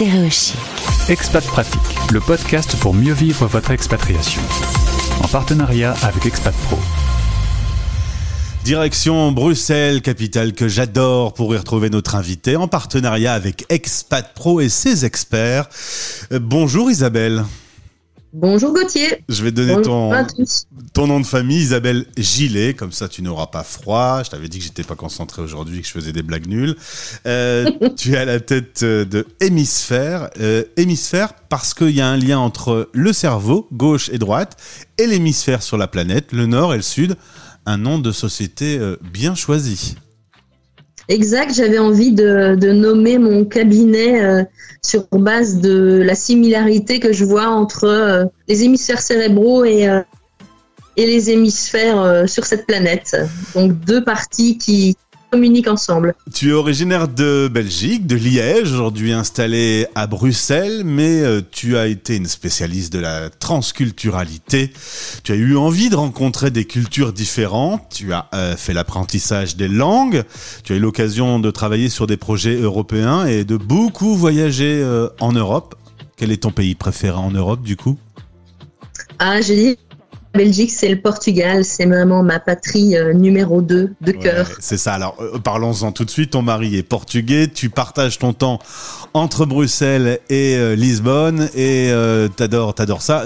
Stéréochic. Expat Pratique, le podcast pour mieux vivre votre expatriation. En partenariat avec Expat Pro. Direction Bruxelles, capitale que j'adore pour y retrouver notre invité en partenariat avec Expat Pro et ses experts. Euh, bonjour Isabelle. Bonjour Gauthier. Je vais donner ton, ton nom de famille, Isabelle Gillet, comme ça tu n'auras pas froid. Je t'avais dit que j'étais pas concentré aujourd'hui, que je faisais des blagues nulles. Euh, tu es à la tête de Hémisphère. Euh, hémisphère parce qu'il y a un lien entre le cerveau, gauche et droite, et l'hémisphère sur la planète, le nord et le sud. Un nom de société euh, bien choisi. Exact, j'avais envie de, nommer mon cabinet euh, sur base de la similarité que je vois entre euh, les hémisphères cérébraux et, euh, et les hémisphères sur cette planète. Donc deux parties qui, communiquent ensemble. Tu es originaire de Belgique, de Liège, aujourd'hui installé à Bruxelles, mais euh, tu as été une spécialiste de la transculturalité. Tu as eu envie de rencontrer des cultures différentes, tu as euh, fait l'apprentissage des langues, tu as eu l'occasion de travailler sur des projets européens et de beaucoup voyager euh, en Europe. Quel est ton pays préféré en Europe du coup? Ah, je dis Belgique, c'est le Portugal, c'est vraiment ma patrie euh, numéro 2 de cœur. c'est ça. Alors, euh, parlons-en tout de suite. Ton mari est portugais. Tu partages ton temps entre Bruxelles et euh, Lisbonne et t'adores, t'adores ça.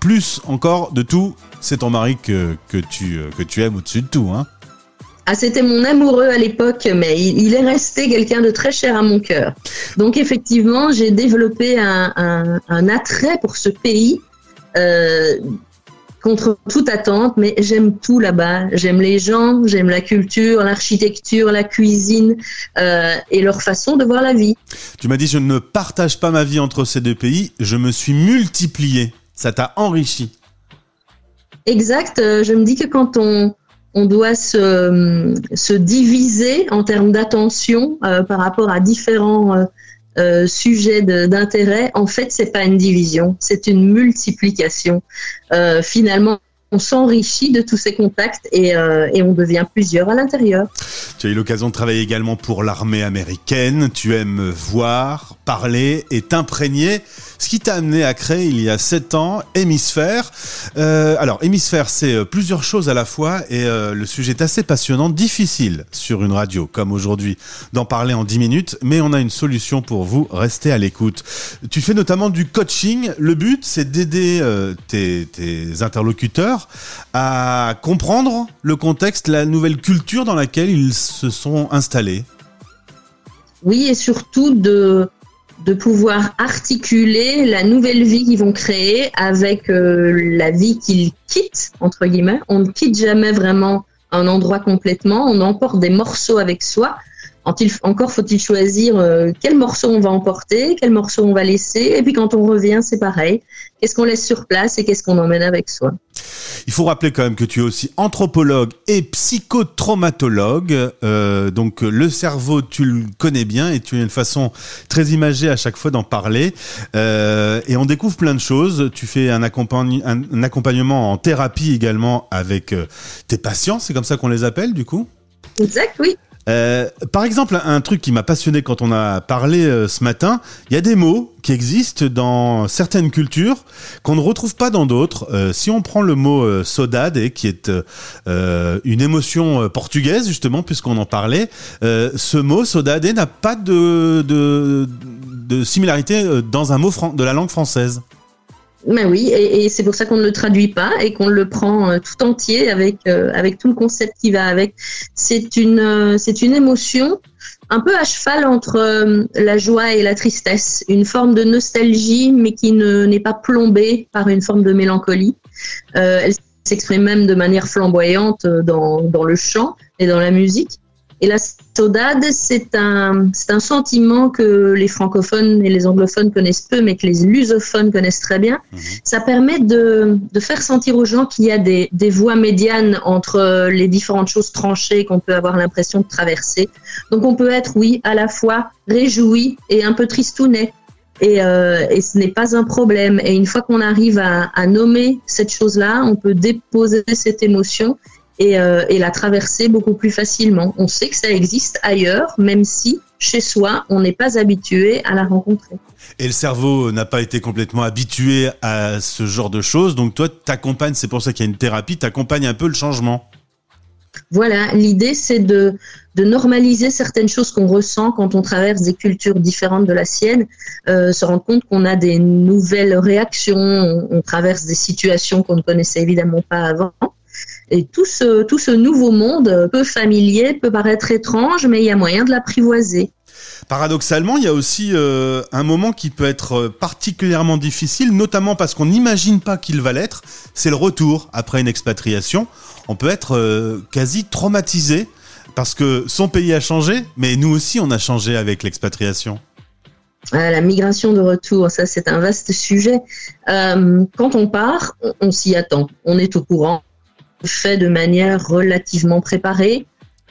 plus encore de tout, c'est ton mari que, que, tu, que tu aimes au-dessus de tout, hein. Ah, c'était mon amoureux à l'époque, mais il, est resté quelqu'un de très cher à mon cœur. Donc effectivement, j'ai développé un, un, un, attrait pour ce pays euh, contre toute attente, mais j'aime tout là-bas. J'aime les gens, j'aime la culture, l'architecture, la cuisine euh, et leur façon de voir la vie. Tu m'as dit je ne partage pas ma vie entre ces deux pays, je me suis multiplié. Ça t'a enrichi. Exact. Euh, je me dis que quand on, on doit se, se diviser en termes d'attention euh, par rapport à différents euh, sujet d'intérêt, en fait, c'est pas une division, c'est une multiplication. Euh, finalement, on s'enrichit de tous ces contacts et, euh, et, on devient plusieurs à l'intérieur. Tu as eu l'occasion de travailler également pour l'armée américaine. Tu aimes voir, parler et t'imprégner. Ce qui t'a amené à créer il y a sept ans Hémisphère. Euh, alors Hémisphère, c'est euh, plusieurs choses à la fois et le sujet est assez passionnant, difficile sur une radio comme aujourd'hui d'en parler en dix minutes, mais on a une solution pour vous. Restez à l'écoute. Tu fais notamment du coaching. Le but, c'est d'aider tes interlocuteurs à comprendre le contexte, la nouvelle culture dans laquelle ils se sont installés. Oui, et surtout de, de pouvoir articuler la nouvelle vie qu'ils vont créer avec euh, la vie qu'ils quittent, entre guillemets. On ne quitte jamais vraiment un endroit complètement, on emporte des morceaux avec soi. Encore faut-il choisir euh, quel morceau on va emporter, quel morceau on va laisser, et puis quand on revient, c'est pareil. Qu'est-ce qu'on laisse sur place et qu'est-ce qu'on emmène avec soi? Il faut rappeler quand même que tu es aussi anthropologue et psychotraumatologue. Euh, donc le cerveau, tu le connais bien et tu as une façon très imagée à chaque fois d'en parler. Euh, et on découvre plein de choses. Tu fais un, un accompagnement en thérapie également avec euh, tes patients. C'est comme ça qu'on les appelle du coup? Exact, oui. Euh, par exemple, un truc qui m'a passionné quand on a parlé euh, ce matin, il y a des mots qui existent dans certaines cultures qu'on ne retrouve pas dans d'autres. Euh, si on prend le mot saudade, qui est une émotion portugaise justement, puisqu'on en parlait, ce mot saudade n'a pas de, de, de similarité dans un mot de la langue française. Mais oui, et, c'est pour ça qu'on ne le traduit pas et qu'on le prend euh, tout entier avec euh, avec tout le concept qui va avec. C'est une euh, c'est une émotion un peu à cheval entre la joie et la tristesse, une forme de nostalgie mais qui ne n'est pas plombée par une forme de mélancolie. elle s'exprime même de manière flamboyante dans dans le chant et dans la musique. Et la saudade, c'est un, c'est un sentiment que les francophones et les anglophones connaissent peu, mais que les lusophones connaissent très bien. Mhm. Ça permet de, de, faire sentir aux gens qu'il y a des, des voies médianes entre les différentes choses tranchées qu'on peut avoir l'impression de traverser. Donc on peut être, oui, à la fois réjoui et un peu tristounet. Et, euh, et, ce n'est pas un problème. Et une fois qu'on arrive à, à nommer cette chose-là, on peut déposer cette émotion et, euh, et, la traverser beaucoup plus facilement. On sait que ça existe ailleurs, même si chez soi, on n'est pas habitué à la rencontrer. Et le cerveau n'a pas été complètement habitué à ce genre de choses, donc toi, t'accompagnes, c'est pour ça qu'il y a une thérapie, t'accompagnes un peu le changement. Voilà, l'idée c'est de, de, normaliser certaines choses qu'on ressent quand on traverse des cultures différentes de la sienne, euh, se rendre compte qu'on a des nouvelles réactions, on, on traverse des situations qu'on ne connaissait évidemment pas avant. Et tout ce, tout ce nouveau monde, peu familier, peut paraître étrange, mais il y a moyen de l'apprivoiser. Paradoxalement, il y a aussi euh, un moment qui peut être euh, particulièrement difficile, notamment parce qu'on n'imagine pas qu'il va l'être, c'est le retour après une expatriation. On peut être euh, quasi traumatisé parce que son pays a changé, mais nous aussi on a changé avec l'expatriation. Ah, la migration de retour, ça c'est un vaste sujet. quand on part, on, on s'y attend, on est au courant, fait de manière relativement préparée.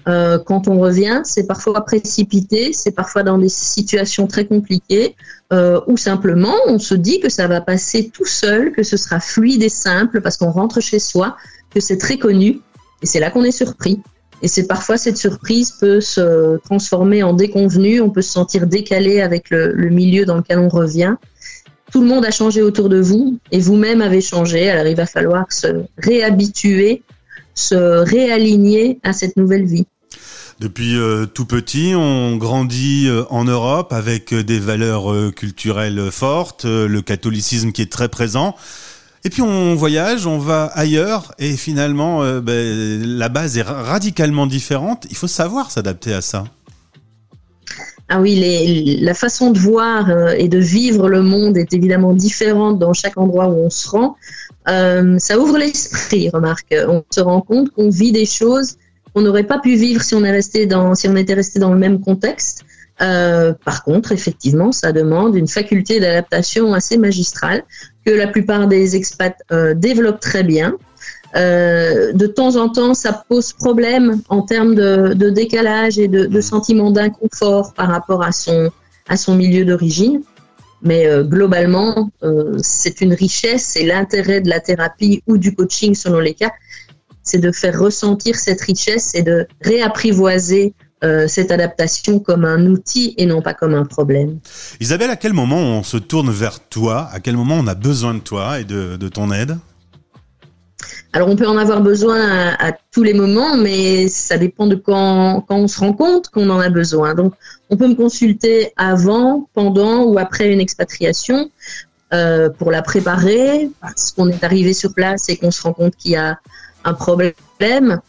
Euh, quand on revient, c'est parfois précipité, c'est parfois dans des situations très compliquées, euh, ou simplement on se dit que ça va passer tout seul, que ce sera fluide et simple parce qu'on rentre chez soi, que c'est très connu, et c'est là qu'on est surpris. Et c'est parfois cette surprise peut se transformer en déconvenue, on peut se sentir décalé avec le, le milieu dans lequel on revient. Tout le monde a changé autour de vous et vous-même avez changé. Alors il va falloir se réhabituer, se réaligner à cette nouvelle vie. Depuis euh, tout petit, on grandit euh, en Europe avec euh, des valeurs culturelles fortes, le catholicisme qui est très présent. Et puis on voyage, on va ailleurs et finalement ben, la base est radicalement différente. Il faut savoir s'adapter à ça. Ah oui, la façon de voir et de vivre le monde est évidemment différente dans chaque endroit où on se rend. Euh, ça ouvre l'esprit, remarque. On se rend compte qu'on vit des choses qu'on n'aurait pas pu vivre si on était resté dans le même contexte. Euh, par contre, effectivement, ça demande une faculté d'adaptation assez magistrale que la plupart des expats euh, développent très bien. Euh, de temps en temps, ça pose problème en termes de, de décalage et de, de sentiment d'inconfort par rapport à son, à son milieu d'origine. Mais euh, globalement, euh, c'est une richesse et l'intérêt de la thérapie ou du coaching selon les cas, c'est de faire ressentir cette richesse et de réapprivoiser euh, cette adaptation comme un outil et non pas comme un problème. Isabelle, à quel moment on se tourne vers toi? À quel moment on a besoin de toi et de, de ton aide? Alors on peut en avoir besoin à, tous les moments, mais ça dépend de quand, on se rend compte qu'on en a besoin. Donc on peut me consulter avant, pendant ou après une expatriation euh, pour la préparer, parce qu'on est arrivé sur place et qu'on se rend compte qu'il y a un problème,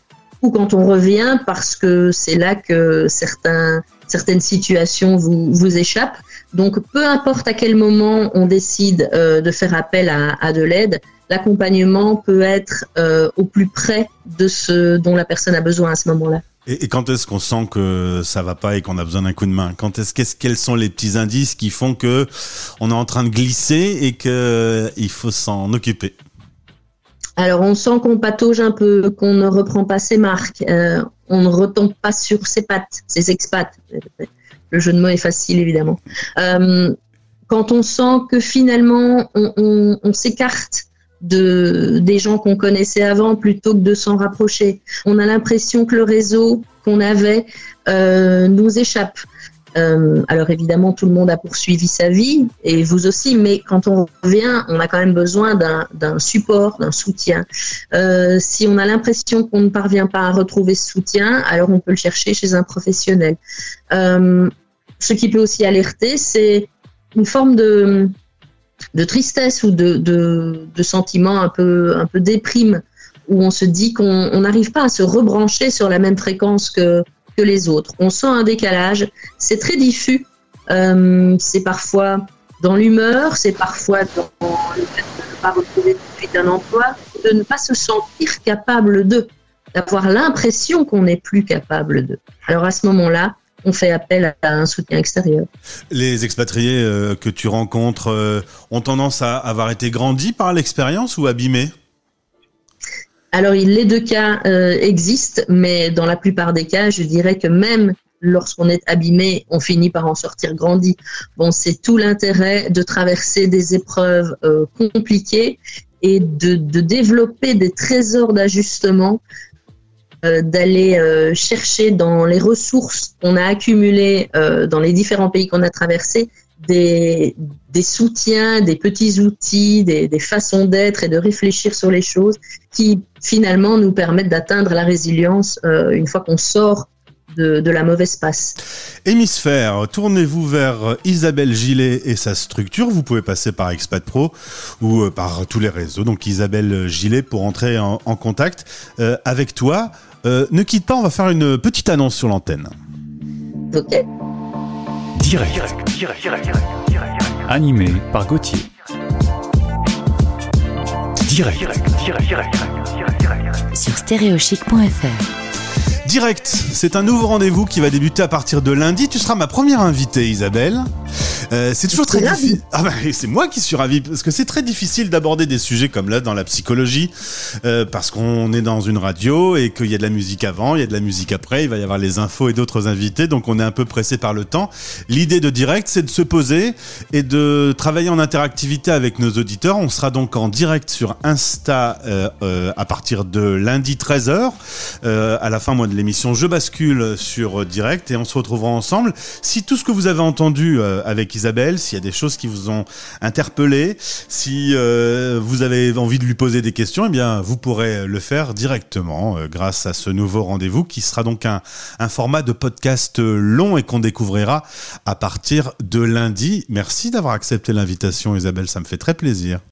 ou quand on revient parce que c'est là que certaines situations vous, vous échappent. Donc peu importe à quel moment on décide euh, de faire appel à, à de l'aide, l'accompagnement peut être euh, au plus près de ce dont la personne a besoin à ce moment-là. Et, et, quand est-ce qu'on sent que ça va pas et qu'on a besoin d'un coup de main? Quand est-ce qu'est-ce, quels sont les petits indices qui font que on est en train de glisser et que euh, il faut s'en occuper? Alors on sent qu'on patauge un peu, qu'on ne reprend pas ses marques, euh, on ne retombe pas sur ses pattes, ses expats. Le jeu de mots est facile évidemment. Euh, quand on sent que finalement on, on, on s'écarte de, des gens qu'on connaissait avant plutôt que de s'en rapprocher. On a l'impression que le réseau qu'on avait euh, nous échappe. Euh, alors évidemment, tout le monde a poursuivi sa vie, et vous aussi, mais quand on revient, on a quand même besoin d'un support, d'un soutien. Euh, si on a l'impression qu'on ne parvient pas à retrouver ce soutien, alors on peut le chercher chez un professionnel. Ce qui peut aussi alerter, c'est une forme de, de tristesse ou de, de, sentiments un peu, un peu déprime, où on se dit qu'on n'arrive pas à se rebrancher sur la même fréquence que, que les autres. On sent un décalage, c'est très diffus, euh, c'est parfois dans l'humeur, c'est parfois dans le fait de ne pas retrouver tout de suite un emploi, de ne pas se sentir capable de, d'avoir l'impression qu'on n'est plus capable de. Alors à ce moment-là, on fait appel à un soutien extérieur. Les expatriés euh, que tu rencontres euh, ont tendance à avoir été grandis par l'expérience ou abîmés? Alors les deux cas euh, existent, mais dans la plupart des cas, je dirais que même lorsqu'on est abîmé, on finit par en sortir grandi. Bon, c'est tout l'intérêt de traverser des épreuves compliquées et de, de développer des trésors d'ajustement d'aller chercher dans les ressources qu'on a accumulées dans les différents pays qu'on a traversés des, soutiens, des petits outils, des, façons d'être et de réfléchir sur les choses qui finalement nous permettent d'atteindre la résilience euh, une fois qu'on sort de, de, la mauvaise passe. Hémisphère, tournez-vous vers Isabelle Gillet et sa structure. Vous pouvez passer par Expat Pro ou euh, par tous les réseaux. Donc Isabelle Gillet pour entrer en, en contact euh, avec toi. Euh, ne quitte pas, on va faire une petite annonce sur l'antenne. Ok. Direct. Direct, direct, Animé par Gauthier. Direct. Sur stéréochic.fr. Direct, c'est un nouveau rendez-vous qui va débuter à partir de lundi. Tu seras ma première invitée, Isabelle. Euh, c'est toujours très difficile. Ah bah, c'est moi qui suis ravi parce que c'est très difficile d'aborder des sujets comme là dans la psychologie euh, parce qu'on est dans une radio et qu'il y a de la musique avant, il y a de la musique après, il va y avoir les infos et d'autres invités, donc on est un peu pressé par le temps. L'idée de direct, c'est de se poser et de travailler en interactivité avec nos auditeurs. On sera donc en direct sur Insta euh, à partir de lundi 13h euh, à la fin moi de l'émission Je bascule sur direct et on se retrouvera ensemble. Si tout ce que vous avez entendu avec Isabelle, s'il y a des choses qui vous ont interpellé, si euh, vous avez envie de lui poser des questions, eh bien, vous pourrez le faire directement euh, grâce à ce nouveau rendez-vous qui sera donc un, un format de podcast long et qu'on découvrira à partir de lundi. Merci d'avoir accepté l'invitation, Isabelle, ça me fait très plaisir.